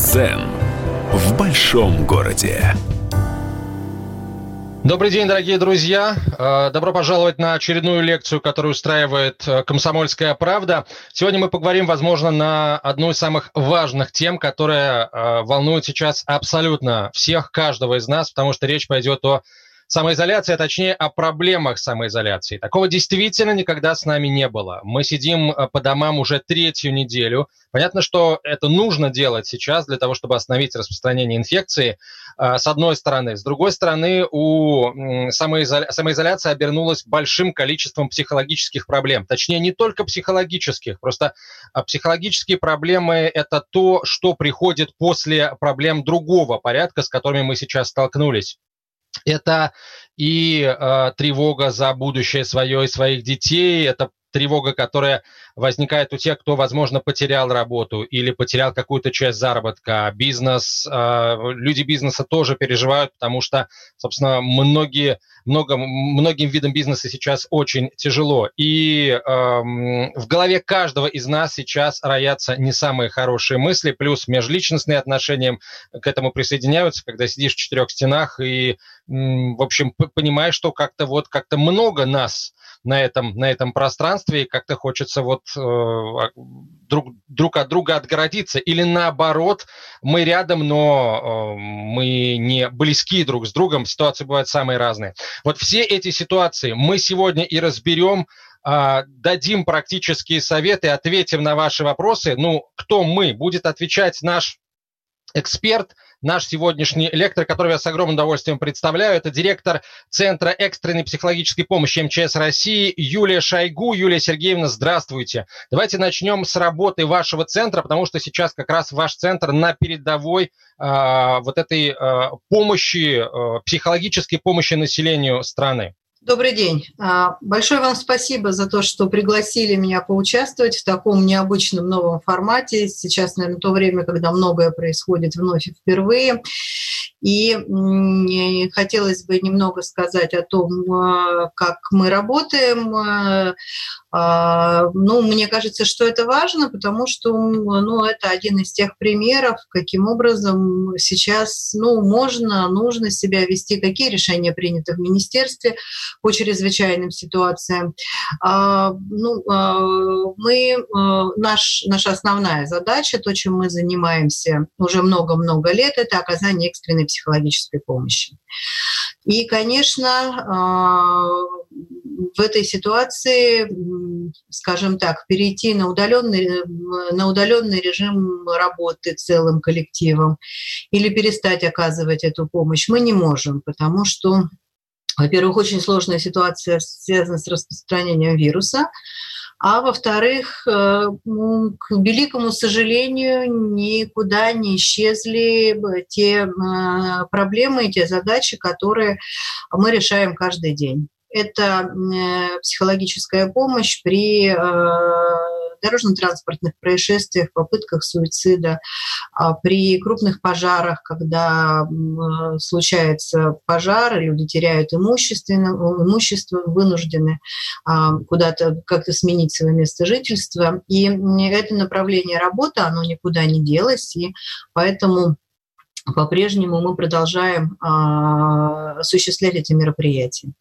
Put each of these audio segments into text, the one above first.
Дзен в большом городе. Добрый день, дорогие друзья. Э, добро пожаловать на очередную лекцию, которую устраивает э, «Комсомольская правда». Сегодня мы поговорим, возможно, на одну из самых важных тем, которая э, волнует сейчас абсолютно всех, каждого из нас, потому что речь пойдет о самоизоляции, а точнее о проблемах самоизоляции. Такого действительно никогда с нами не было. Мы сидим э, по домам уже третью неделю. Понятно, что это нужно делать сейчас для того, чтобы остановить распространение инфекции, э, с одной стороны. С другой стороны, у самоизоля... самоизоляция обернулась большим количеством психологических проблем. Точнее, не только психологических, просто а, психологические проблемы – это то, что приходит после проблем другого порядка, с которыми мы сейчас столкнулись. Это и э, тревога за будущее свое и своих детей, это тревога, которая возникает у тех, кто, возможно, потерял работу или потерял какую-то часть заработка. Бизнес, э, люди бизнеса тоже переживают, потому что, собственно, многие, много, многим видам бизнеса сейчас очень тяжело. И э, в голове каждого из нас сейчас роятся не самые хорошие мысли, плюс межличностные отношения к этому присоединяются, когда сидишь в четырех стенах и, в общем, понимаешь, что как-то вот как-то много нас на этом, на этом пространстве, и как-то хочется вот друг, друг от друга отгородиться. Или наоборот, мы рядом, но э, мы не близки друг с другом, ситуации бывают самые разные. Вот все эти ситуации мы сегодня и разберем, э, дадим практические советы, ответим на ваши вопросы. Ну, кто мы? Будет отвечать наш эксперт – наш сегодняшний лектор, которого я с огромным удовольствием представляю. Это директор Центра экстренной психологической помощи МЧС России Юлия Шойгу. Юлия Сергеевна, здравствуйте. Давайте начнем с работы вашего центра, потому что сейчас как раз ваш центр на передовой э, вот этой э, помощи, э, психологической помощи населению страны. Добрый день. А, большое вам спасибо за то, что пригласили меня поучаствовать в таком необычном новом формате. Сейчас, наверное, то время, когда многое происходит вновь и впервые. И хотелось бы немного сказать о том, а, как мы работаем. А, ну, мне кажется, что это важно, потому что ну, это один из тех примеров, каким образом сейчас ну, можно, нужно себя вести, какие решения приняты в министерстве по чрезвычайным ситуациям. А, ну, мы, наш, наша основная задача, то, чем мы занимаемся уже много-много лет, это оказание экстренной психологической помощи. И, конечно, а, в этой ситуации, скажем так, перейти на удаленный, на удаленный режим работы целым коллективом или перестать оказывать эту помощь мы не можем, потому что, во-первых, очень сложная ситуация связана с распространением вируса, а во-вторых, э, к великому сожалению, никуда не исчезли те э, проблемы и те задачи, которые мы решаем каждый день. Это э, психологическая помощь при дорожно-транспортных происшествиях, попытках суицида, а при крупных пожарах, когда случается пожар, люди теряют имущество, имущество вынуждены а, куда-то как-то сменить свое место жительства. И это направление работы, оно никуда не делось, и поэтому по-прежнему мы продолжаем а, осуществлять эти мероприятия.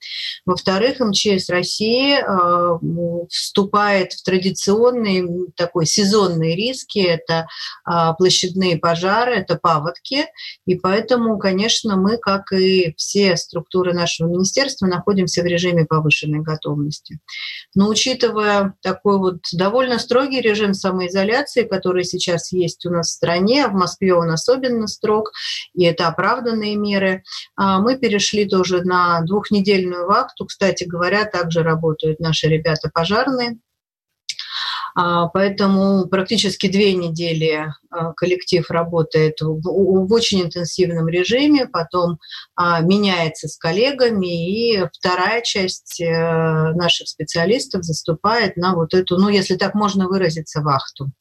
Во-вторых, МЧС России а, вступает в традиционные такой сезонные риски. Это а, площадные пожары, это паводки. И поэтому, конечно, мы, как и все структуры нашего министерства, находимся в режиме повышенной готовности. Но учитывая такой вот довольно строгий режим самоизоляции, который сейчас есть у нас в стране, а в Москве он особенно строг, и это оправданные меры. А, мы перешли тоже на двухнедельную вахту. Кстати говоря, также работают наши ребята пожарные. А, поэтому практически две недели а, коллектив работает в очень интенсивном режиме, потом меняется с коллегами, и вторая часть э, наших специалистов заступает на вот эту, ну, если так можно выразиться, вахту.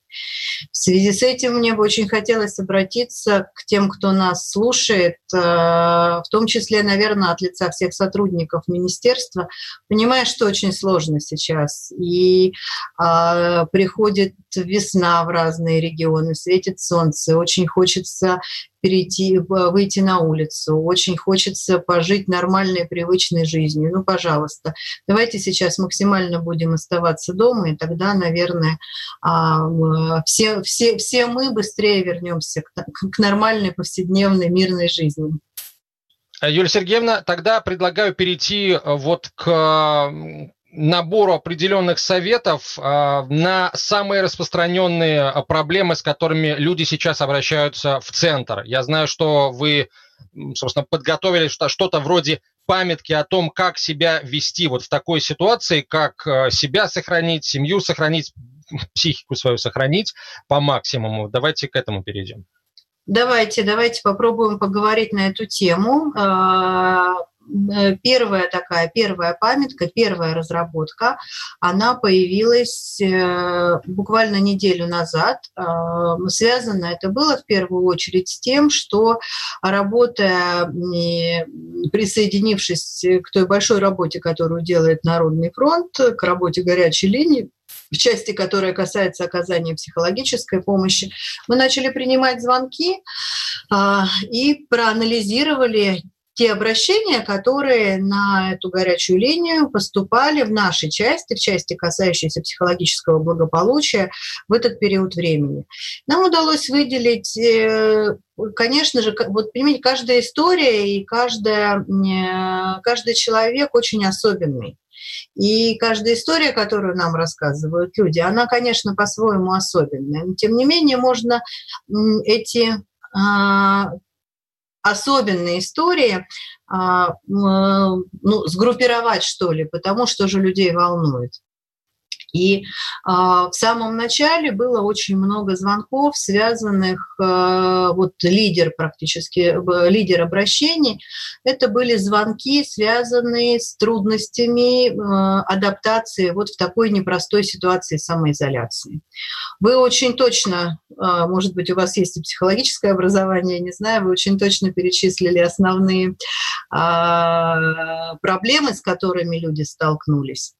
В связи с этим мне бы очень хотелось обратиться к тем, кто нас слушает, э, в том числе, наверное, от лица всех сотрудников министерства, понимая, что очень сложно сейчас. И а, приходит весна в разные регионы, светит солнце, очень хочется перейти, выйти на улицу, очень хочется пожить нормальной, привычной жизнью. Ну, пожалуйста, давайте сейчас максимально будем оставаться дома, и тогда, наверное, а, все, все, все мы быстрее вернемся к, нормальной, повседневной, мирной жизни. Юлия Сергеевна, тогда предлагаю перейти э, вот к набору определенных советов а, на самые распространенные а, проблемы, с которыми люди сейчас обращаются в центр. Я знаю, что вы, собственно, подготовили что-то вроде памятки о том, как себя вести вот в такой ситуации, как а, себя сохранить, семью сохранить, психику свою сохранить по максимуму. Давайте к этому перейдем. Давайте, давайте попробуем поговорить на эту тему. Э, первая такая, первая памятка, первая разработка, она появилась э, буквально неделю назад. Э, связано это было в первую очередь с тем, что работая, присоединившись к той большой работе, которую делает Народный фронт, к работе горячей линии, в части, которая касается оказания психологической помощи, мы начали принимать звонки и проанализировали те обращения, которые на эту горячую линию поступали в нашей части, в части, касающейся психологического благополучия в этот период времени. Нам удалось выделить, э, конечно же, вот понимаете, каждая история и каждая, э, каждый человек очень особенный. И каждая история, которую нам рассказывают люди, она, конечно, по-своему особенная. Но, тем не менее, можно эти а, особенные истории а, ну, сгруппировать, что ли, потому что же людей волнует. И а, в самом начале было очень много звонков, связанных, а, вот лидер практически, лидер обращений, это были звонки, связанные с трудностями а, адаптации вот в такой непростой ситуации самоизоляции. Вы очень точно, а, может быть, у вас есть и психологическое образование, не знаю, вы очень точно перечислили основные а, проблемы, с которыми люди столкнулись.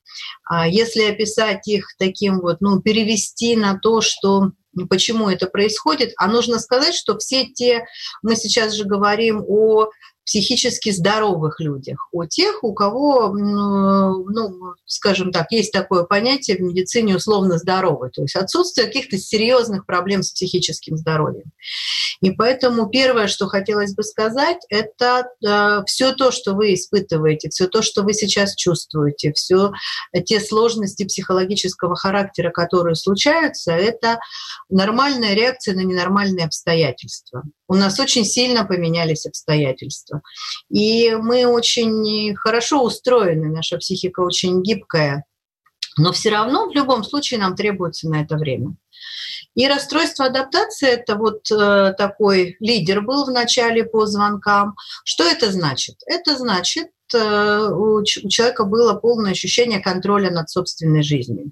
А если описать их таким вот, ну, перевести на то, что почему это происходит, а нужно сказать, что все те, мы сейчас же говорим о психически здоровых людях, о тех, у кого, ну, скажем так, есть такое понятие в медицине условно здоровый, то есть отсутствие каких-то серьезных проблем с психическим здоровьем. И поэтому первое, что хотелось бы сказать, это э, все то, что вы испытываете, все то, что вы сейчас чувствуете, все те сложности психологического характера, которые случаются, это нормальная реакция на ненормальные обстоятельства. У нас очень сильно поменялись обстоятельства. И мы очень хорошо устроены, наша психика очень гибкая. Но все равно в любом случае нам требуется на это время. И расстройство адаптации – это вот э, такой лидер был в начале по звонкам. Что это значит? Это значит, э, у человека было полное ощущение контроля над собственной жизнью.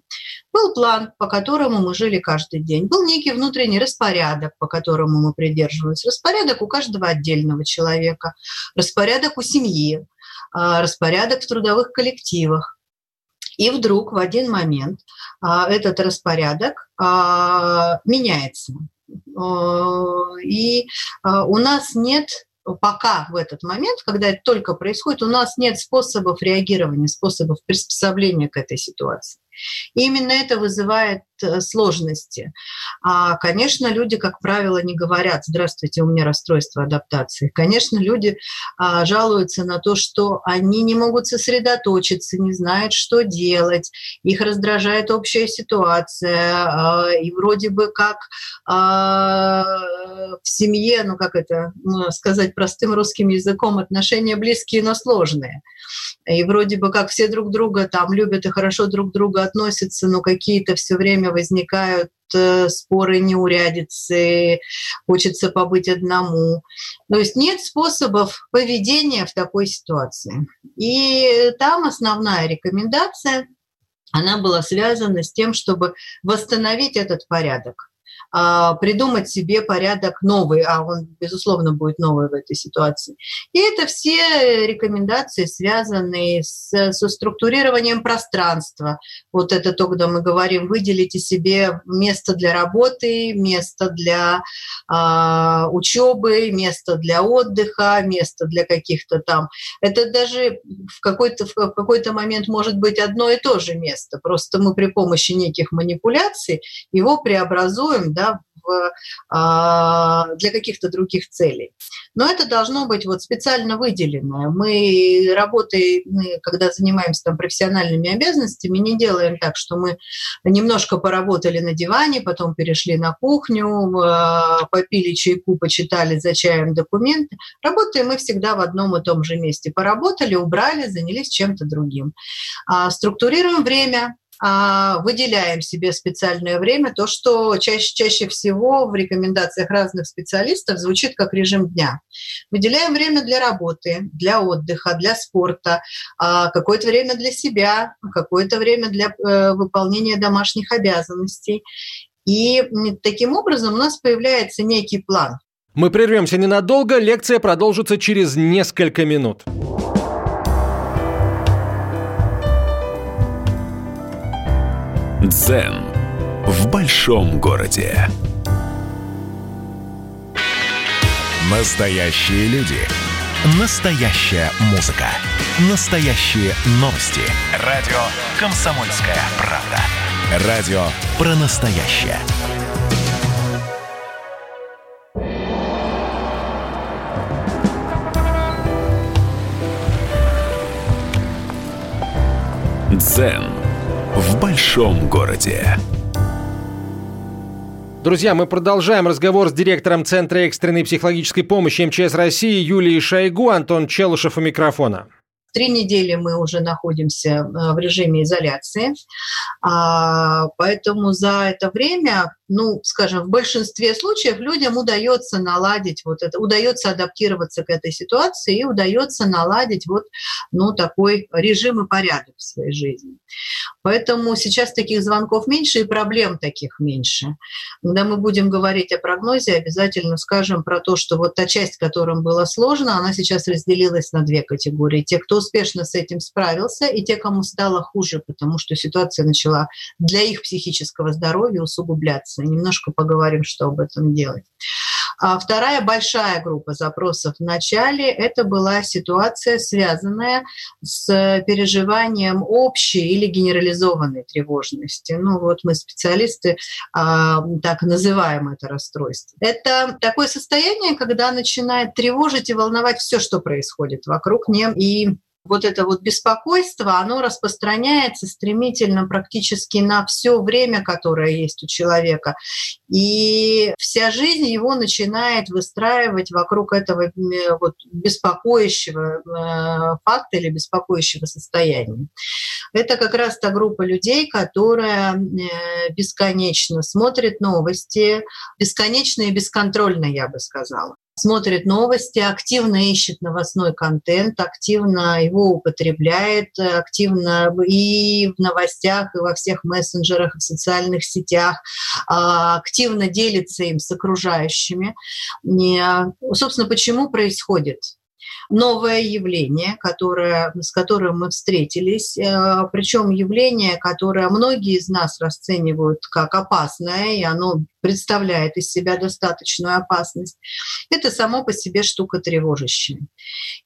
Был план, по которому мы жили каждый день. Был некий внутренний распорядок, по которому мы придерживались. Распорядок у каждого отдельного человека, распорядок у семьи, э, распорядок в трудовых коллективах. И вдруг в один момент а, этот распорядок а, меняется. И а, у нас нет пока в этот момент, когда это только происходит, у нас нет способов реагирования, способов приспособления к этой ситуации. И именно это вызывает э, сложности. А, конечно, люди, как правило, не говорят «здравствуйте, у меня расстройство адаптации». Конечно, люди а, жалуются на то, что они не могут сосредоточиться, не знают, что делать, их раздражает общая ситуация, а, и вроде бы как а, в семье, ну как это ну, сказать простым русским языком, отношения близкие, но сложные. И вроде бы как все друг друга там любят и хорошо друг друга относятся, но какие-то все время возникают э, споры, неурядицы, хочется побыть одному. То есть нет способов поведения в такой ситуации. И там основная рекомендация, она была связана с тем, чтобы восстановить этот порядок. А, придумать себе порядок новый, а он, безусловно, будет новый в этой ситуации. И это все рекомендации, связанные с, со структурированием пространства. Вот это то, когда мы говорим, выделите себе место для работы, место для а, учебы, место для отдыха, место для каких-то там. Это даже в какой-то, в какой-то момент может быть одно и то же место. Просто мы при помощи неких манипуляций его преобразуем да, в, а, для каких-то других целей. Но это должно быть вот специально выделенное. Мы работаем, мы, когда занимаемся там профессиональными обязанностями, не делаем так, что мы немножко поработали на диване, потом перешли на кухню, а, попили чайку, почитали за чаем документы. Работаем мы всегда в одном и том же месте. Поработали, убрали, занялись чем-то другим. А, структурируем время, выделяем себе специальное время, то, что чаще, чаще всего в рекомендациях разных специалистов звучит как режим дня. Выделяем время для работы, для отдыха, для спорта, а, какое-то время для себя, какое-то время для э, выполнения домашних обязанностей. И таким образом у нас появляется некий план. Мы прервемся ненадолго, лекция продолжится через несколько минут. Дзен в большом городе. Настоящие люди. Настоящая музыка. Настоящие новости. Радио «Комсомольская правда». Радио про настоящее. Дзен в большом городе. Друзья, мы продолжаем разговор с директором Центра экстренной психологической помощи МЧС России Юлией Шойгу. Антон Челышев у микрофона. Три недели мы уже находимся э, в режиме изоляции, а, поэтому за это время ну, скажем, в большинстве случаев людям удается наладить вот это, удается адаптироваться к этой ситуации и удается наладить вот, ну, такой режим и порядок в своей жизни. Поэтому сейчас таких звонков меньше и проблем таких меньше. Когда мы будем говорить о прогнозе, обязательно скажем про то, что вот та часть, которым было сложно, она сейчас разделилась на две категории. Те, кто успешно с этим справился, и те, кому стало хуже, потому что ситуация начала для их психического здоровья усугубляться вопросы. Немножко поговорим, что об этом делать. А вторая большая группа запросов в начале – это была ситуация, связанная с переживанием общей или генерализованной тревожности. Ну вот мы специалисты а, так называем это расстройство. Это такое состояние, когда начинает тревожить и волновать все, что происходит вокруг нее, и вот это вот беспокойство, оно распространяется стремительно практически на все время, которое есть у человека. И вся жизнь его начинает выстраивать вокруг этого вот беспокоящего э, факта или беспокоящего состояния. Это как раз та группа людей, которая э, бесконечно смотрит новости, бесконечно и бесконтрольно, я бы сказала смотрит новости, активно ищет новостной контент, активно его употребляет, активно и в новостях, и во всех мессенджерах, и в социальных сетях, а, активно делится им с окружающими. Собственно, почему происходит новое явление, которое, с которым мы встретились, э, причем явление, которое многие из нас расценивают как опасное, и оно представляет из себя достаточную опасность, это само по себе штука тревожащая.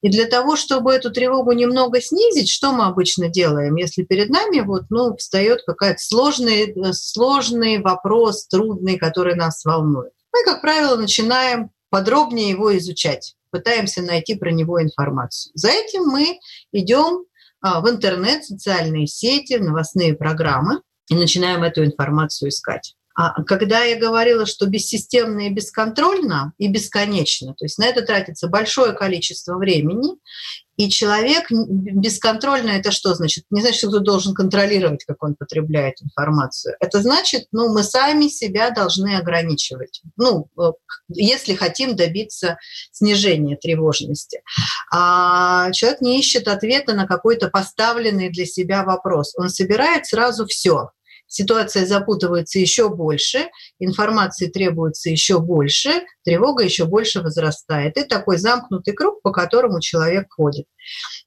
И для того, чтобы эту тревогу немного снизить, что мы обычно делаем, если перед нами вот, ну, встает какой-то сложный, э, сложный вопрос, трудный, который нас волнует? Мы, как правило, начинаем подробнее его изучать пытаемся найти про него информацию. За этим мы идем а, в интернет, социальные сети, новостные программы и начинаем эту информацию искать. А когда я говорила, что бессистемно и бесконтрольно и бесконечно, то есть на это тратится большое количество времени, и человек бесконтрольно это что значит? Не значит, что кто должен контролировать, как он потребляет информацию. Это значит, ну, мы сами себя должны ограничивать. Ну, э, если хотим добиться снижения тревожности. А человек не ищет ответа на какой-то поставленный для себя вопрос. Он собирает сразу все ситуация запутывается еще больше, информации требуется еще больше, тревога еще больше возрастает. И такой замкнутый круг, по которому человек ходит.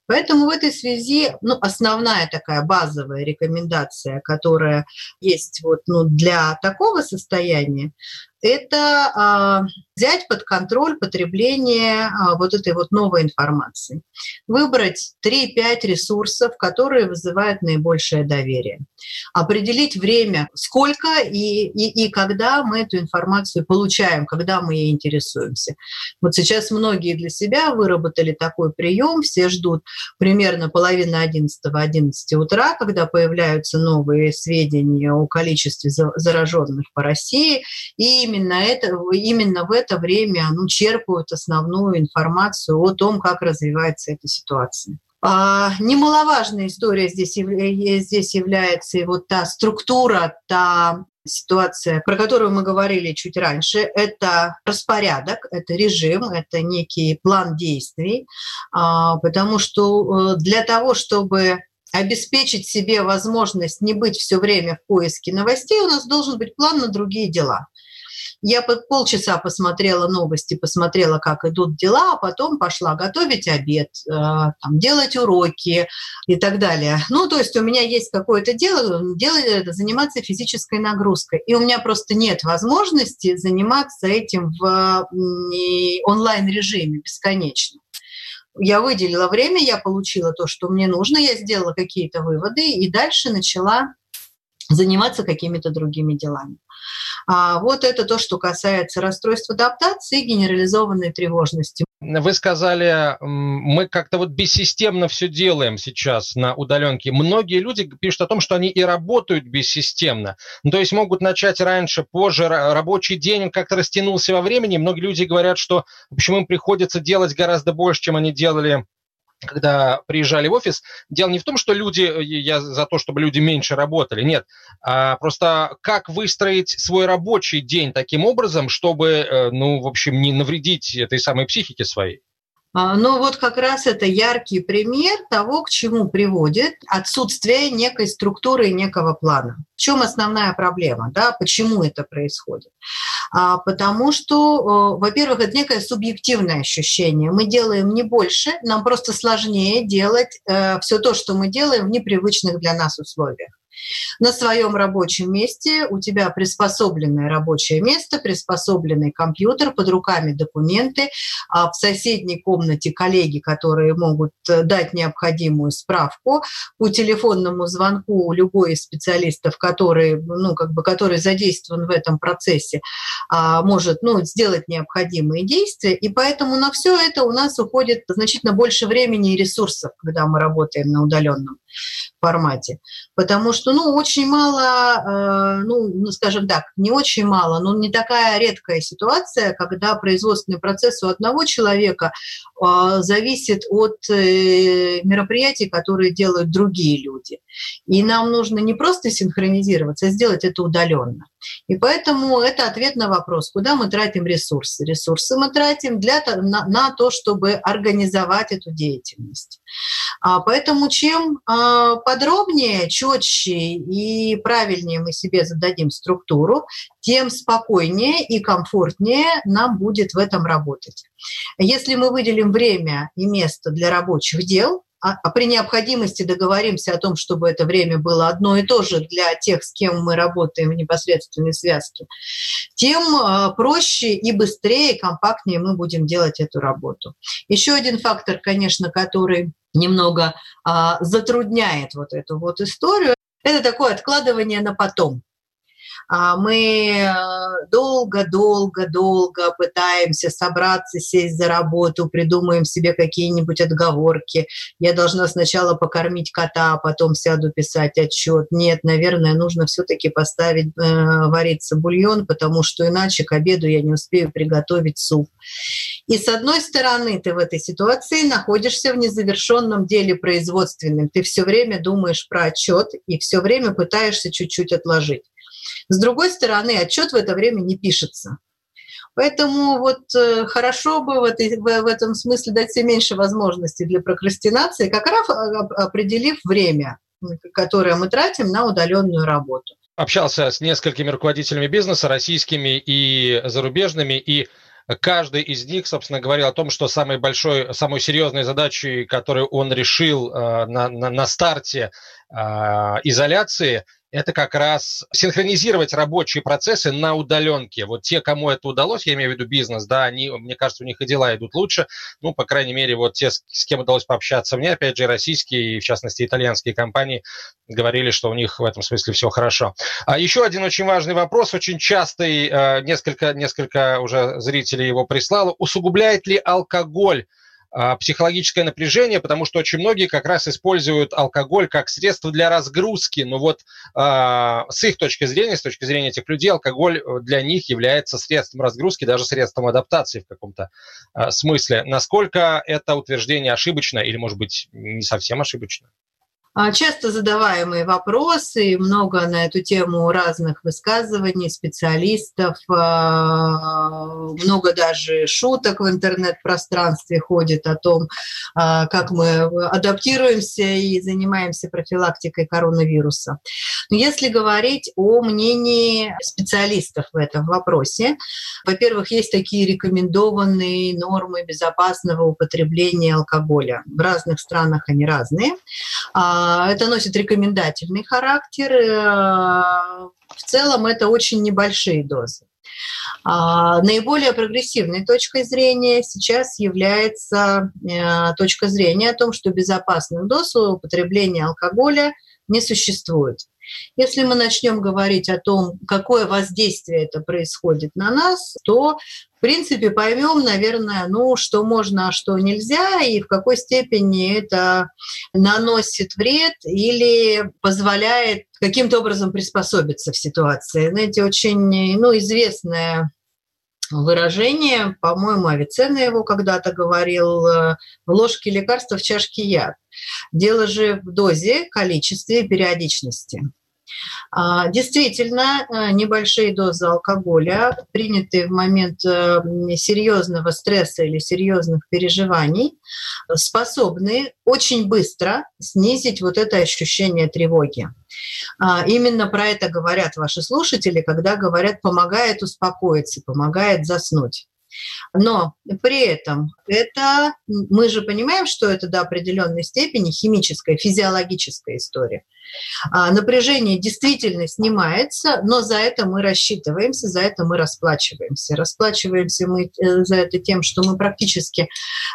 Поэтому в этой связи ну, основная такая базовая рекомендация, которая есть вот, ну, для такого состояния, это а, взять под контроль потребление а, вот этой вот новой информации. Выбрать 3-5 ресурсов, которые вызывают наибольшее доверие. Определить время, сколько и, и, и когда мы эту информацию получаем, когда мы ей интересуемся. Вот сейчас многие для себя выработали такой прием, все ждут примерно половины 11 11 утра, когда появляются новые сведения о количестве зараженных по России, и именно, это, именно в это время ну, черпают основную информацию о том, как развивается эта ситуация. А, немаловажная история здесь, здесь является и вот та структура, та ситуация, про которую мы говорили чуть раньше, это распорядок, это режим, это некий план действий, а, потому что э, для того, чтобы обеспечить себе возможность не быть все время в поиске новостей, у нас должен быть план на другие дела. Я полчаса посмотрела новости, посмотрела, как идут дела, а потом пошла готовить обед, э, там, делать уроки и так далее. Ну, то есть у меня есть какое-то дело, дело это заниматься физической нагрузкой. И у меня просто нет возможности заниматься этим в онлайн-режиме бесконечно я выделила время, я получила то, что мне нужно, я сделала какие-то выводы и дальше начала заниматься какими-то другими делами. А вот это то, что касается расстройств адаптации и генерализованной тревожности. Вы сказали, мы как-то вот бессистемно все делаем сейчас на удаленке. Многие люди пишут о том, что они и работают бессистемно. Ну, то есть могут начать раньше, позже, рабочий день как-то растянулся во времени. Многие люди говорят, что почему им приходится делать гораздо больше, чем они делали когда приезжали в офис, дело не в том, что люди, э, я за то, чтобы люди меньше работали, нет, а просто как выстроить свой рабочий день таким образом, чтобы, э, ну, в общем, не навредить этой самой психике своей. Но вот как раз это яркий пример того, к чему приводит отсутствие некой структуры и некого плана. В чем основная проблема? Да? Почему это происходит? А, потому что, во-первых, это некое субъективное ощущение. Мы делаем не больше, нам просто сложнее делать э, все то, что мы делаем в непривычных для нас условиях. На своем рабочем месте у тебя приспособленное рабочее место, приспособленный компьютер, под руками документы, а в соседней комнате коллеги, которые могут э, дать необходимую справку по телефонному звонку любой из специалистов, который, ну, как бы, который задействован в этом процессе, а, может ну, сделать необходимые действия. И поэтому на все это у нас уходит значительно больше времени и ресурсов, когда мы работаем на удаленном формате. Потому что, ну, очень мало, э, ну, ну, скажем так, не очень мало, но не такая редкая ситуация, когда производственный процесс у одного человека э, зависит от э, мероприятий, которые делают другие люди. И нам нужно не просто синхронизироваться, а сделать это удаленно. И поэтому это ответ на вопрос, куда мы тратим ресурсы. Ресурсы мы тратим для, на, на то, чтобы организовать эту деятельность. А, поэтому чем а, подробнее, четче и правильнее мы себе зададим структуру, тем спокойнее и комфортнее нам будет в этом работать. Если мы выделим время и место для рабочих дел, а, а при необходимости договоримся о том, чтобы это время было одно и то же для тех, с кем мы работаем в непосредственной связке, тем а, проще и быстрее, и компактнее мы будем делать эту работу. Еще один фактор, конечно, который немного а, затрудняет вот эту вот историю, это такое откладывание на потом. А мы долго-долго-долго э, пытаемся собраться, сесть за работу, придумаем себе какие-нибудь отговорки. Я должна сначала покормить кота, а потом сяду писать отчет. Нет, наверное, нужно все-таки поставить э, вариться бульон, потому что иначе к обеду я не успею приготовить суп. И с одной стороны, ты в этой ситуации находишься в незавершенном деле производственном. Ты все время думаешь про отчет и все время пытаешься чуть-чуть отложить. С другой стороны, отчет в это время не пишется. Поэтому вот э, хорошо бы в, этой, в, этом смысле дать себе меньше возможностей для прокрастинации, как раз определив время которое мы тратим на удаленную работу. Общался с несколькими руководителями бизнеса, российскими и зарубежными, и каждый из них, собственно, говорил о том, что самой большой, самой серьезной задачей, которую он решил э, на, на, на старте э, изоляции, это как раз синхронизировать рабочие процессы на удаленке. Вот те, кому это удалось, я имею в виду бизнес, да, они, мне кажется, у них и дела идут лучше. Ну, по крайней мере, вот те, с кем удалось пообщаться мне, опять же, российские и, в частности, итальянские компании говорили, что у них в этом смысле все хорошо. А еще один очень важный вопрос, очень частый, э, несколько, несколько уже зрителей его прислало. Усугубляет ли алкоголь психологическое напряжение, потому что очень многие как раз используют алкоголь как средство для разгрузки. Но вот э, с их точки зрения, с точки зрения этих людей, алкоголь э, для них является средством разгрузки, даже средством адаптации в каком-то э, смысле. Насколько это утверждение ошибочно или, может быть, не совсем ошибочно? А, часто задаваемые вопросы, много на эту тему разных высказываний специалистов, а, много даже шуток в интернет-пространстве ходит о том, а, как мы адаптируемся и занимаемся профилактикой коронавируса. Но если говорить о мнении специалистов в этом вопросе, во-первых, есть такие рекомендованные нормы безопасного употребления алкоголя. В разных странах они разные. Это носит рекомендательный характер. Э, в целом это очень небольшие дозы. А, наиболее прогрессивной точкой зрения сейчас является э, точка зрения о том, что безопасных доз употребления алкоголя не существует. Если мы начнем говорить о том, какое воздействие это происходит на нас, то в принципе поймем, наверное, ну, что можно, а что нельзя, и в какой степени это наносит вред или позволяет каким-то образом приспособиться в ситуации. Знаете, очень ну, известное выражение, по-моему, Авиценна его когда-то говорил, в ложке лекарства в чашке яд. Дело же в дозе, количестве периодичности. А, действительно, э, небольшие дозы алкоголя, принятые в момент э, серьезного стресса или серьезных переживаний, способны очень быстро снизить вот это ощущение тревоги. А, именно про это говорят ваши слушатели, когда говорят «помогает успокоиться», «помогает заснуть». Но при этом это, мы же понимаем, что это до определенной степени химическая, физиологическая история. А, напряжение действительно снимается, но за это мы рассчитываемся, за это мы расплачиваемся. Расплачиваемся мы э, за это тем, что мы практически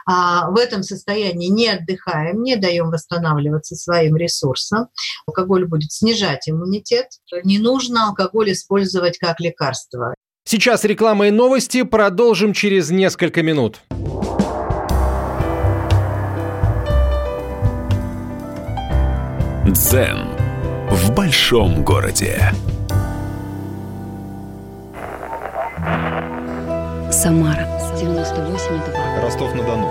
а, в этом состоянии не отдыхаем, не даем восстанавливаться своим ресурсам. Алкоголь будет снижать иммунитет. Не нужно алкоголь использовать как лекарство. Сейчас реклама и новости. Продолжим через несколько минут. Дзен в большом городе. Самара 98,2. Ростов-на-Дону.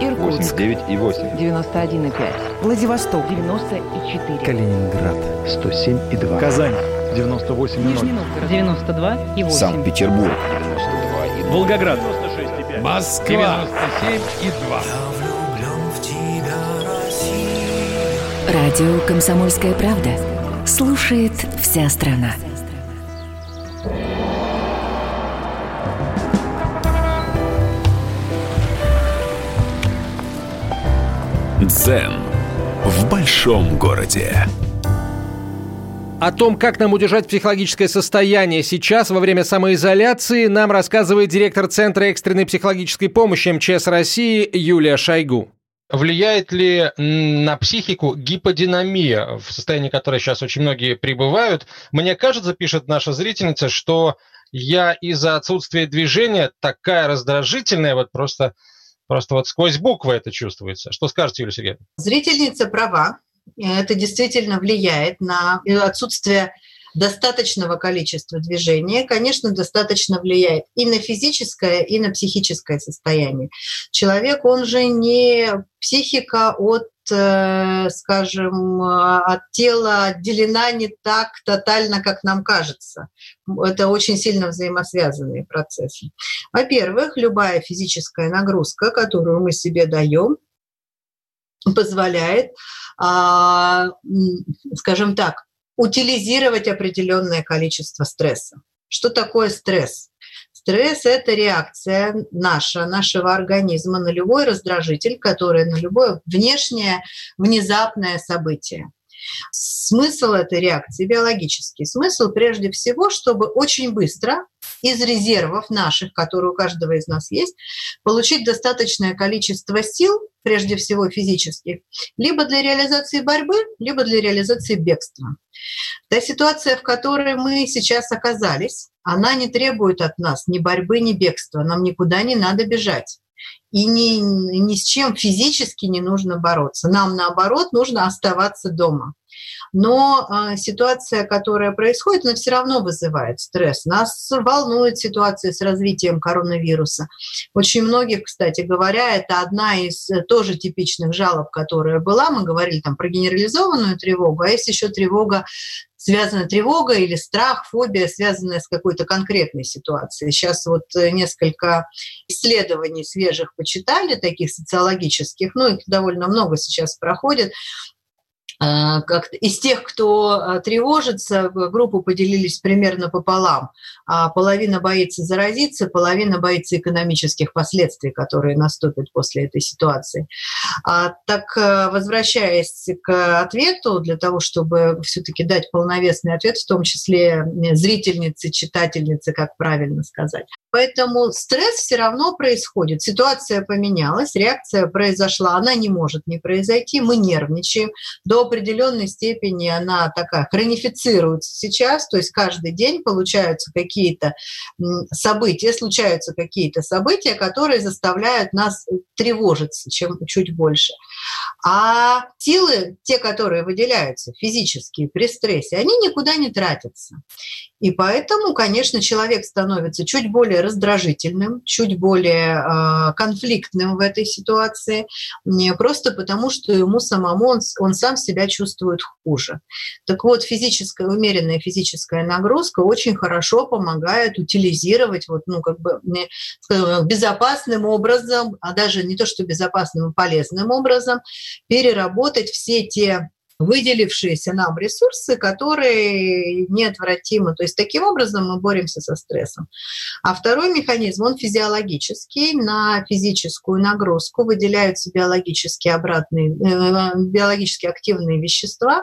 Иркутск 89,8. 91,5. Владивосток 94. Калининград 107,2. Казань 98,0. Нижний Новгород 92,8. Санкт-Петербург 92,2. Волгоград 96,5. Москва 97,2. Радио «Комсомольская правда». Слушает вся страна. Дзен в большом городе. О том, как нам удержать психологическое состояние сейчас во время самоизоляции, нам рассказывает директор Центра экстренной психологической помощи МЧС России Юлия Шойгу. Влияет ли на психику гиподинамия, в состоянии которой сейчас очень многие пребывают? Мне кажется, пишет наша зрительница, что я из-за отсутствия движения такая раздражительная, вот просто, просто вот сквозь буквы это чувствуется. Что скажете, Юлия Сергеевна? Зрительница права это действительно влияет на отсутствие достаточного количества движения, конечно, достаточно влияет и на физическое, и на психическое состояние. Человек, он же не психика от э, скажем, от тела отделена не так тотально, как нам кажется. Это очень сильно взаимосвязанные процессы. Во-первых, любая физическая нагрузка, которую мы себе даем, позволяет, а, скажем так, утилизировать определенное количество стресса. Что такое стресс? Стресс – это реакция наша, нашего организма на любой раздражитель, который на любое внешнее внезапное событие. Смысл этой реакции биологический. Смысл прежде всего, чтобы очень быстро из резервов наших, которые у каждого из нас есть, получить достаточное количество сил, прежде всего физических, либо для реализации борьбы, либо для реализации бегства. Та ситуация, в которой мы сейчас оказались, она не требует от нас ни борьбы, ни бегства. Нам никуда не надо бежать и ни, ни с чем физически не нужно бороться. Нам, наоборот, нужно оставаться дома. Но э, ситуация, которая происходит, она все равно вызывает стресс. Нас волнует ситуация с развитием коронавируса. Очень многих, кстати говоря, это одна из э, тоже типичных жалоб, которая была. Мы говорили там про генерализованную тревогу, а есть еще тревога связана тревога или страх, фобия, связанная с какой-то конкретной ситуацией. Сейчас вот э, несколько исследований свежих почитали, таких социологических, ну, их довольно много сейчас проходит, а, как из тех, кто а, тревожится, группу поделились примерно пополам. А, половина боится заразиться, половина боится экономических последствий, которые наступят после этой ситуации. Так, возвращаясь к ответу, для того, чтобы все-таки дать полновесный ответ, в том числе зрительнице, читательнице, как правильно сказать. Поэтому стресс все равно происходит. Ситуация поменялась, реакция произошла, она не может не произойти, мы нервничаем. До определенной степени она такая хронифицируется сейчас, то есть каждый день получаются какие-то события, случаются какие-то события, которые заставляют нас тревожиться чем чуть больше. А силы, те, которые выделяются физические при стрессе, они никуда не тратятся. И поэтому, конечно, человек становится чуть более раздражительным, чуть более э, конфликтным в этой ситуации, не просто потому, что ему самому он, он сам себя чувствует хуже. Так вот, физическая, умеренная физическая нагрузка очень хорошо помогает утилизировать вот, ну, как бы, безопасным образом, а даже не то, что безопасным, а полезным образом, переработать все те выделившиеся нам ресурсы, которые неотвратимы. То есть таким образом мы боремся со стрессом. А второй механизм, он физиологический. На физическую нагрузку выделяются биологически обратные, э, биологически активные вещества,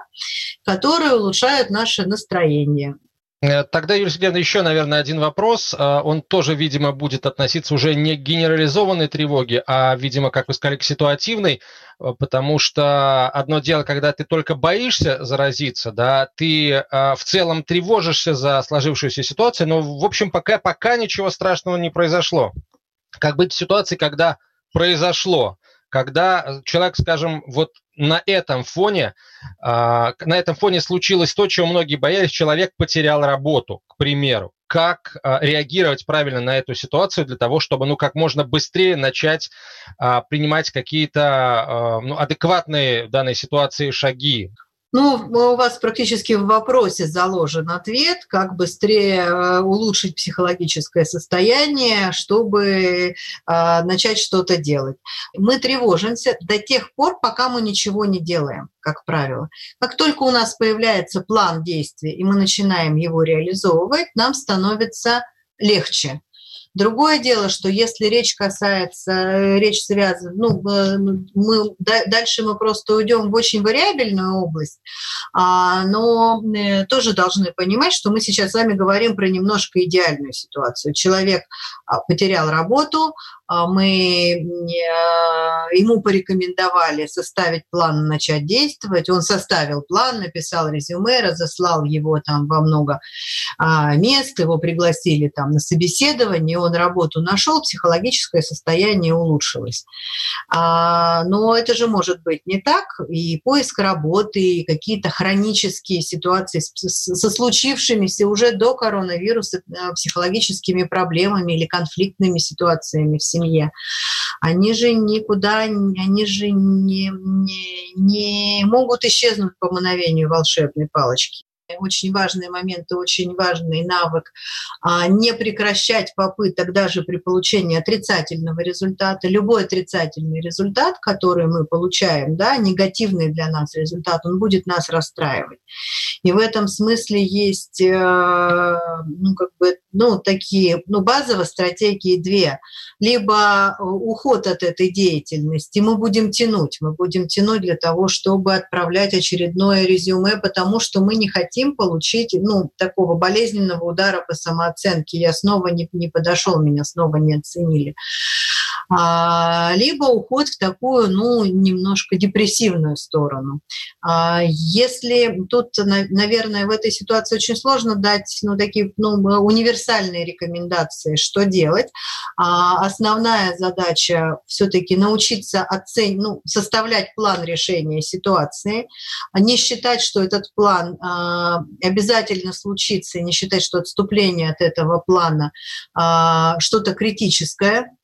которые улучшают наше настроение. Э, тогда, Юлия Сергеевна, еще, наверное, один вопрос. Э, он тоже, видимо, будет относиться уже не к генерализованной тревоге, а, видимо, как вы сказали, к ситуативной, э, потому что одно дело, когда ты только боишься заразиться, да, ты в целом тревожишься за сложившуюся ситуацию, но, в общем, пока, пока ничего страшного не произошло. Как быть в ситуации, когда произошло? Когда человек, скажем, вот на этом фоне, на этом фоне случилось то, чего многие боялись, человек потерял работу, к примеру. Как реагировать правильно на эту ситуацию для того, чтобы ну, как можно быстрее начать принимать какие-то ну, адекватные в данной ситуации шаги? Ну, у вас практически в вопросе заложен ответ, как быстрее э, улучшить психологическое состояние, чтобы э, начать что-то делать. Мы тревожимся до тех пор, пока мы ничего не делаем, как правило. Как только у нас появляется план действий, и мы начинаем его реализовывать, нам становится легче. Другое дело, что если речь касается, э, речь связана, ну, э, мы, дальше мы просто уйдем в очень вариабельную область, а, но э, тоже должны понимать, что мы сейчас с вами говорим про немножко идеальную ситуацию. Человек а, потерял работу, мы ему порекомендовали составить план, начать действовать. Он составил план, написал резюме, разослал его там во много а, мест, его пригласили там на собеседование, он работу нашел, психологическое состояние улучшилось. А, но это же может быть не так. И поиск работы, и какие-то хронические ситуации со случившимися уже до коронавируса психологическими проблемами или конфликтными ситуациями в семье, они же никуда, они же не, не, не могут исчезнуть по мановению волшебной палочки. Очень важный момент и очень важный навык а, не прекращать попыток даже при получении отрицательного результата. Любой отрицательный результат, который мы получаем, да, негативный для нас результат, он будет нас расстраивать. И в этом смысле есть э, ну, как бы, ну, такие ну, базовые стратегии две. Либо уход от этой деятельности, мы будем тянуть, мы будем тянуть для того, чтобы отправлять очередное резюме, потому что мы не хотим хотим получить ну, такого болезненного удара по самооценке. Я снова не, не подошел, меня снова не оценили. А, либо уход в такую, ну, немножко депрессивную сторону. А, если тут, наверное, в этой ситуации очень сложно дать, ну, такие, ну, универсальные рекомендации, что делать. А основная задача все-таки научиться оценивать, ну, составлять план решения ситуации, не считать, что этот план обязательно случится, не считать, что отступление от этого плана что-то критическое,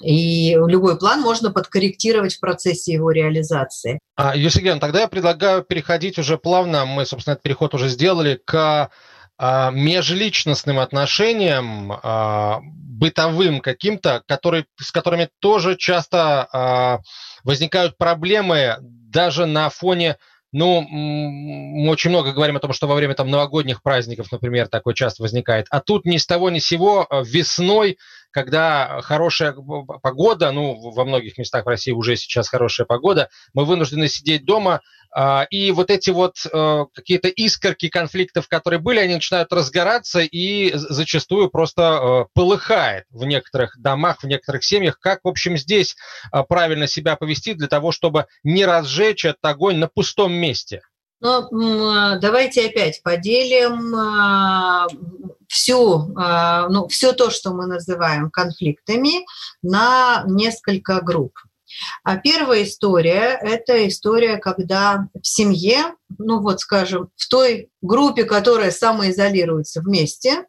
и любой план можно подкорректировать в процессе его реализации. А, Юсиген, тогда я предлагаю переходить уже плавно, мы, собственно, этот переход уже сделали, к а, межличностным отношениям, а, бытовым каким-то, который, с которыми тоже часто а, возникают проблемы даже на фоне ну, мы очень много говорим о том, что во время там новогодних праздников, например, такое часто возникает. А тут ни с того ни с сего э, весной, когда хорошая погода, ну, во многих местах в России уже сейчас хорошая погода, мы вынуждены сидеть дома, а, и вот эти вот э, какие-то искорки конфликтов, которые были, они начинают разгораться и зачастую просто э, полыхает в некоторых домах, в некоторых семьях. Как, в общем, здесь э, правильно себя повести для того, чтобы не разжечь этот огонь на пустом месте? Ну, давайте опять поделим всю, ну, все то, что мы называем конфликтами, на несколько групп. А первая история – это история, когда в семье, ну вот скажем, в той группе, которая самоизолируется вместе,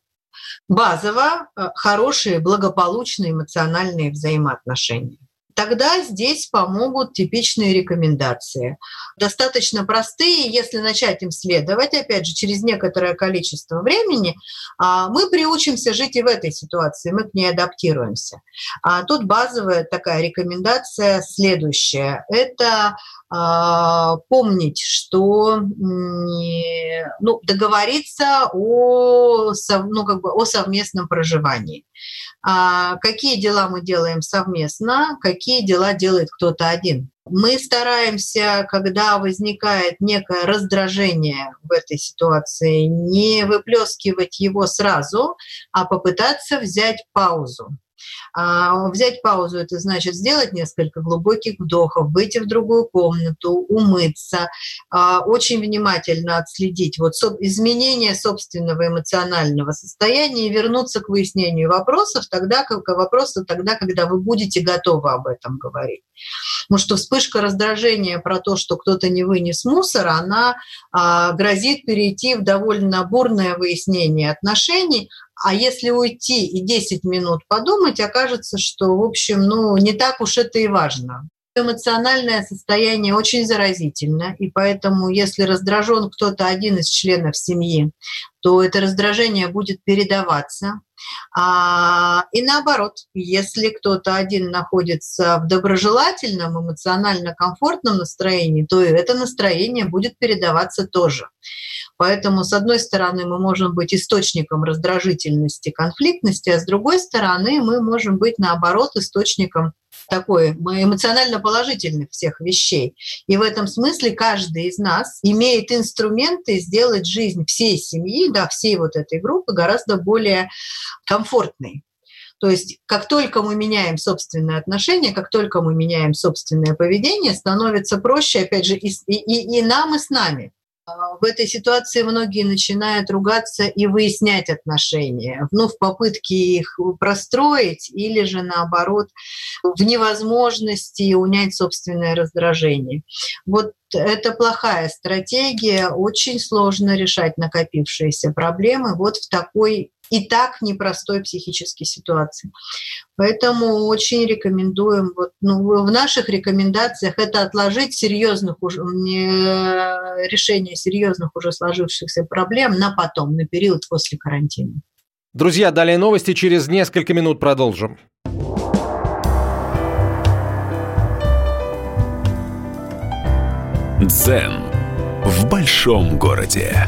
базово э, хорошие, благополучные эмоциональные взаимоотношения тогда здесь помогут типичные рекомендации. Достаточно простые, если начать им следовать, опять же, через некоторое количество времени, а, мы приучимся жить и в этой ситуации, мы к ней адаптируемся. А тут базовая такая рекомендация следующая. Это а, помнить, что ну, договориться о, ну, как бы о совместном проживании. А, какие дела мы делаем совместно, какие дела делает кто-то один. Мы стараемся, когда возникает некое раздражение в этой ситуации, не выплескивать его сразу, а попытаться взять паузу. А взять паузу – это значит сделать несколько глубоких вдохов, выйти в другую комнату, умыться, а, очень внимательно отследить вот изменение собственного эмоционального состояния и вернуться к выяснению вопросов тогда, как вопросы тогда, когда вы будете готовы об этом говорить. Потому что вспышка раздражения про то, что кто-то не вынес мусор, она а, грозит перейти в довольно бурное выяснение отношений, а если уйти и 10 минут подумать, окажется, что, в общем, ну, не так уж это и важно. Эмоциональное состояние очень заразительно, и поэтому, если раздражен кто-то один из членов семьи, то это раздражение будет передаваться. А, и наоборот, если кто-то один находится в доброжелательном, эмоционально комфортном настроении, то это настроение будет передаваться тоже. Поэтому, с одной стороны, мы можем быть источником раздражительности, конфликтности, а с другой стороны, мы можем быть, наоборот, источником такой эмоционально положительных всех вещей. И в этом смысле каждый из нас имеет инструменты сделать жизнь всей семьи, да, всей вот этой группы гораздо более комфортной. То есть как только мы меняем собственное отношение, как только мы меняем собственное поведение, становится проще, опять же, и, и, и нам, и с нами. А, в этой ситуации многие начинают ругаться и выяснять отношения, ну, в попытке их простроить или же, наоборот, в невозможности унять собственное раздражение. Вот это плохая стратегия, очень сложно решать накопившиеся проблемы вот в такой и так непростой психической ситуации. Поэтому очень рекомендуем, вот, ну, в наших рекомендациях это отложить серьезных уже, решение серьезных уже сложившихся проблем на потом, на период после карантина. Друзья, далее новости через несколько минут продолжим. Дзен в большом городе.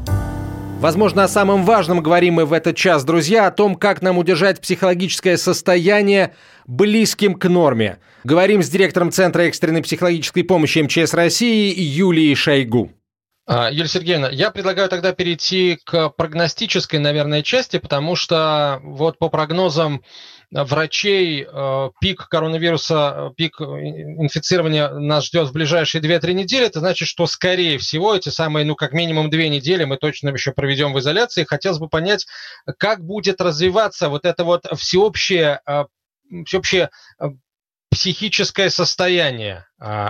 Возможно, о самом важном говорим мы в этот час, друзья, о том, как нам удержать психологическое состояние близким к норме. Говорим с директором Центра экстренной психологической помощи МЧС России Юлией Шойгу. А, Юлия Сергеевна, я предлагаю тогда перейти к прогностической, наверное, части, потому что вот по прогнозам врачей э, пик коронавируса, э, пик инфицирования нас ждет в ближайшие 2-3 недели. Это значит, что, скорее всего, эти самые, ну, как минимум 2 недели мы точно еще проведем в изоляции. Хотелось бы понять, как будет развиваться вот это вот всеобщее, э, всеобщее психическое состояние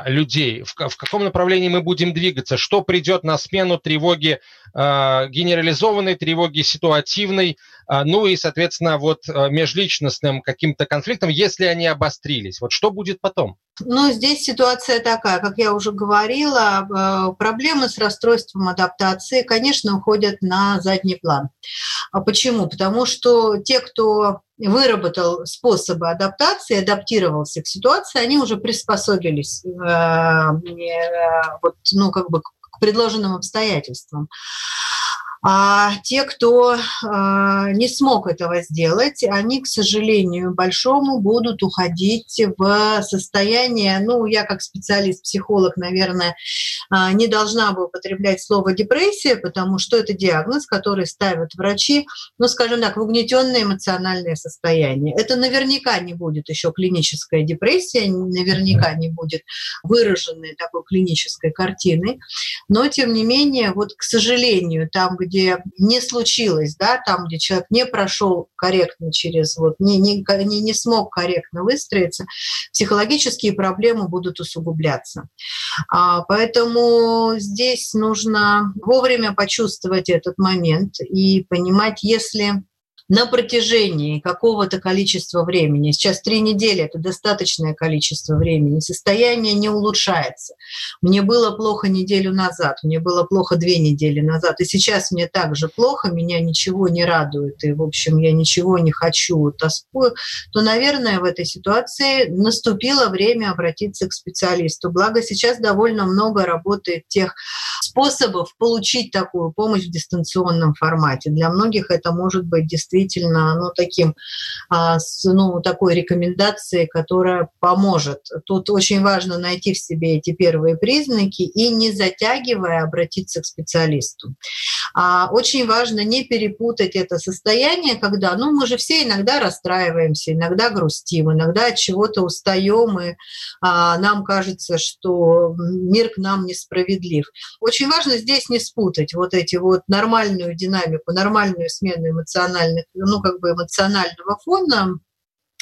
людей, в, в каком направлении мы будем двигаться, что придет на смену тревоги а, генерализованной, тревоги ситуативной, а, ну и, соответственно, вот а, межличностным каким-то конфликтам, если они обострились. Вот что будет потом? Ну, здесь ситуация такая, как я уже говорила, э, проблемы с расстройством адаптации, конечно, уходят на задний план. А почему? Потому что те, кто выработал способы адаптации, адаптировался к ситуации, они уже приспособились э, э, вот, ну, как бы к предложенным обстоятельствам. А те, кто э, не смог этого сделать, они, к сожалению, большому будут уходить в состояние, ну, я как специалист-психолог, наверное, э, не должна бы употреблять слово депрессия, потому что это диагноз, который ставят врачи, ну, скажем так, в угнетенное эмоциональное состояние. Это наверняка не будет еще клиническая депрессия, наверняка не будет выраженной такой клинической картины, но, тем не менее, вот, к сожалению, там, где где не случилось, да, там, где человек не прошел корректно через, вот, не, не, не, не смог корректно выстроиться, психологические проблемы будут усугубляться. А, поэтому здесь нужно вовремя почувствовать этот момент и понимать, если на протяжении какого-то количества времени, сейчас три недели – это достаточное количество времени, состояние не улучшается. Мне было плохо неделю назад, мне было плохо две недели назад, и сейчас мне также плохо, меня ничего не радует, и, в общем, я ничего не хочу, тоскую, то, наверное, в этой ситуации наступило время обратиться к специалисту. Благо сейчас довольно много работает тех способов получить такую помощь в дистанционном формате. Для многих это может быть действительно действительно ну, таким, а, ну, такой рекомендацией, которая поможет. Тут очень важно найти в себе эти первые признаки и, не затягивая, обратиться к специалисту. А очень важно не перепутать это состояние, когда, ну, мы же все иногда расстраиваемся, иногда грустим, иногда от чего-то устаем, и а, нам кажется, что мир к нам несправедлив. Очень важно здесь не спутать вот эти вот нормальную динамику, нормальную смену эмоциональных ну, как бы эмоционального фона,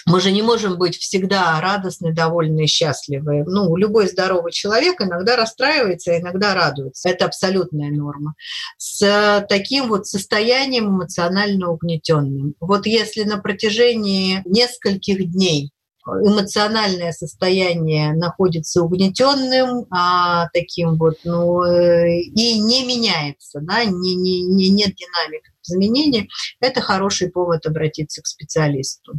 мы же не можем быть всегда радостны, довольны и счастливы. Ну, любой здоровый человек иногда расстраивается, иногда радуется. Это абсолютная норма. С таким вот состоянием эмоционально угнетенным. Вот если на протяжении нескольких дней эмоциональное состояние находится угнетенным, а, таким вот, ну, э, и не меняется, да, не, не, не, нет динамики изменения, это хороший повод обратиться к специалисту.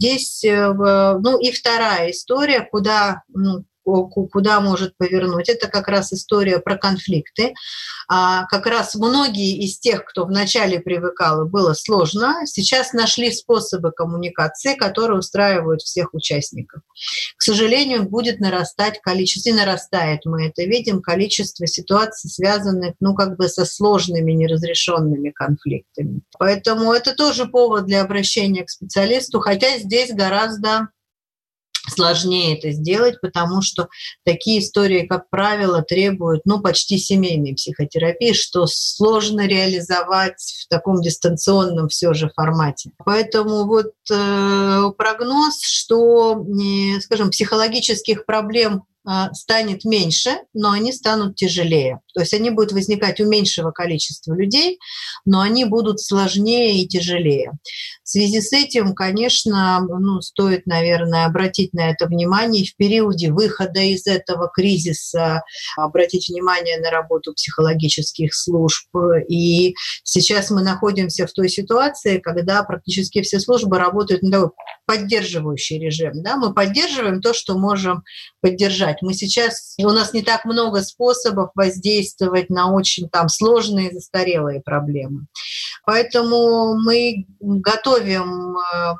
Здесь, э, ну и вторая история, куда ну, куда может повернуть. Это как раз история про конфликты. А как раз многие из тех, кто вначале привыкал, и было сложно, сейчас нашли способы коммуникации, которые устраивают всех участников. К сожалению, будет нарастать количество, и нарастает, мы это видим, количество ситуаций, связанных, ну, как бы со сложными неразрешенными конфликтами. Поэтому это тоже повод для обращения к специалисту, хотя здесь гораздо сложнее это сделать, потому что такие истории, как правило, требуют ну, почти семейной психотерапии, что сложно реализовать в таком дистанционном все же формате. Поэтому вот э, прогноз, что, э, скажем, психологических проблем станет меньше, но они станут тяжелее. То есть они будут возникать у меньшего количества людей, но они будут сложнее и тяжелее. В связи с этим, конечно, ну, стоит, наверное, обратить на это внимание в периоде выхода из этого кризиса, обратить внимание на работу психологических служб. И сейчас мы находимся в той ситуации, когда практически все службы работают на поддерживающий режим. Да? Мы поддерживаем то, что можем поддержать. Мы сейчас, у нас не так много способов воздействовать на очень там сложные застарелые проблемы. Поэтому мы готовим э,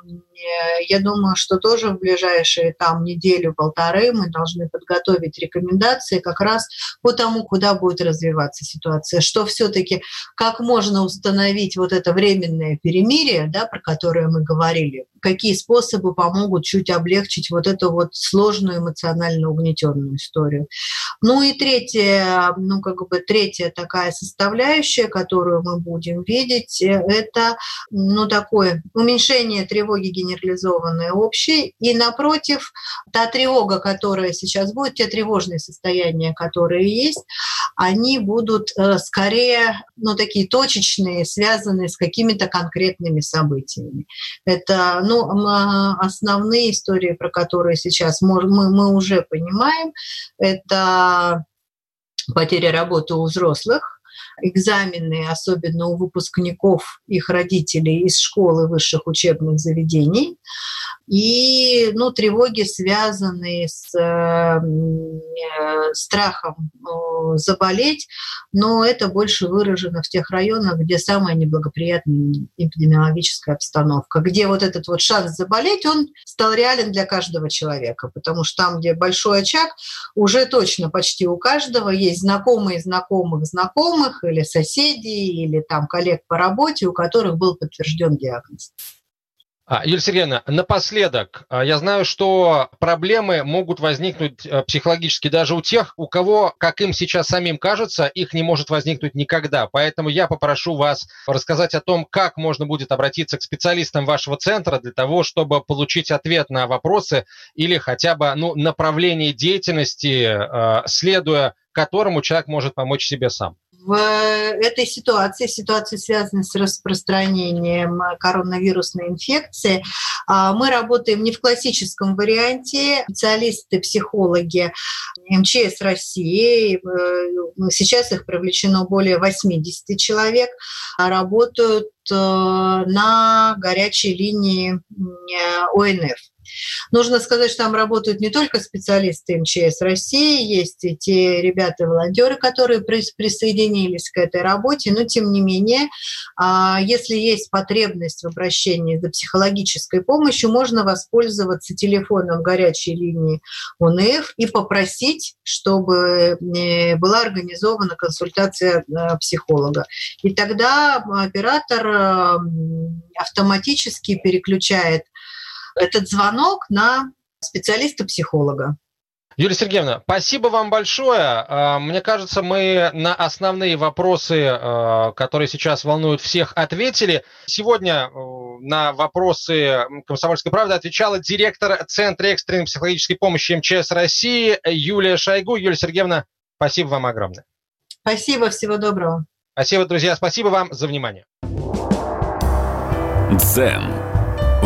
я думаю, что тоже в ближайшие там неделю-полторы мы должны подготовить рекомендации как раз по тому, куда будет развиваться ситуация, что все-таки как можно установить вот это временное перемирие, да, про которое мы говорили, какие способы помогут чуть облегчить вот эту вот сложную эмоционально угнетенную историю. Ну и третья, ну как бы третья такая составляющая, которую мы будем видеть, это ну такое уменьшение тревоги генерализованные общие, и напротив, та тревога, которая сейчас будет, те тревожные состояния, которые есть, они будут э, скорее, ну, такие точечные, связанные с какими-то конкретными событиями. Это, ну, основные истории, про которые сейчас мы, мы уже понимаем, это потеря работы у взрослых, экзамены, особенно у выпускников, их родителей из школы высших учебных заведений. И ну, тревоги, связанные с э, страхом э, заболеть, но это больше выражено в тех районах, где самая неблагоприятная эпидемиологическая обстановка, где вот этот вот шанс заболеть, он стал реален для каждого человека, потому что там, где большой очаг, уже точно почти у каждого есть знакомые знакомых знакомых или соседей, или там коллег по работе, у которых был подтвержден диагноз. А, Юлия Сергеевна, напоследок, а, я знаю, что проблемы могут возникнуть э, психологически даже у тех, у кого, как им сейчас самим кажется, их не может возникнуть никогда. Поэтому я попрошу вас рассказать о том, как можно будет обратиться к специалистам вашего центра для того, чтобы получить ответ на вопросы или хотя бы ну, направление деятельности, следуя которому человек может помочь себе сам в этой ситуации, ситуации, связанной с распространением коронавирусной инфекции, а, мы работаем не в классическом варианте. Специалисты, психологи МЧС России, э, сейчас их привлечено более 80 человек, работают э, на горячей линии ОНФ. Нужно сказать, что там работают не только специалисты МЧС России, есть и те ребята-волонтеры, которые присоединились к этой работе, но тем не менее, а, если есть потребность в обращении за психологической помощью, можно воспользоваться телефоном горячей линии УНФ и попросить, чтобы э, была организована консультация э, психолога. И тогда оператор э, автоматически переключает этот звонок на специалиста-психолога. Юлия Сергеевна, спасибо вам большое. А, мне кажется, мы на основные вопросы, а, которые сейчас волнуют всех, ответили. Сегодня э, на вопросы «Комсомольской правды» отвечала директор Центра экстренной психологической помощи МЧС России Юлия Шойгу. Юлия Сергеевна, спасибо вам огромное. Спасибо, всего доброго. Спасибо, друзья, спасибо вам за внимание. Дзен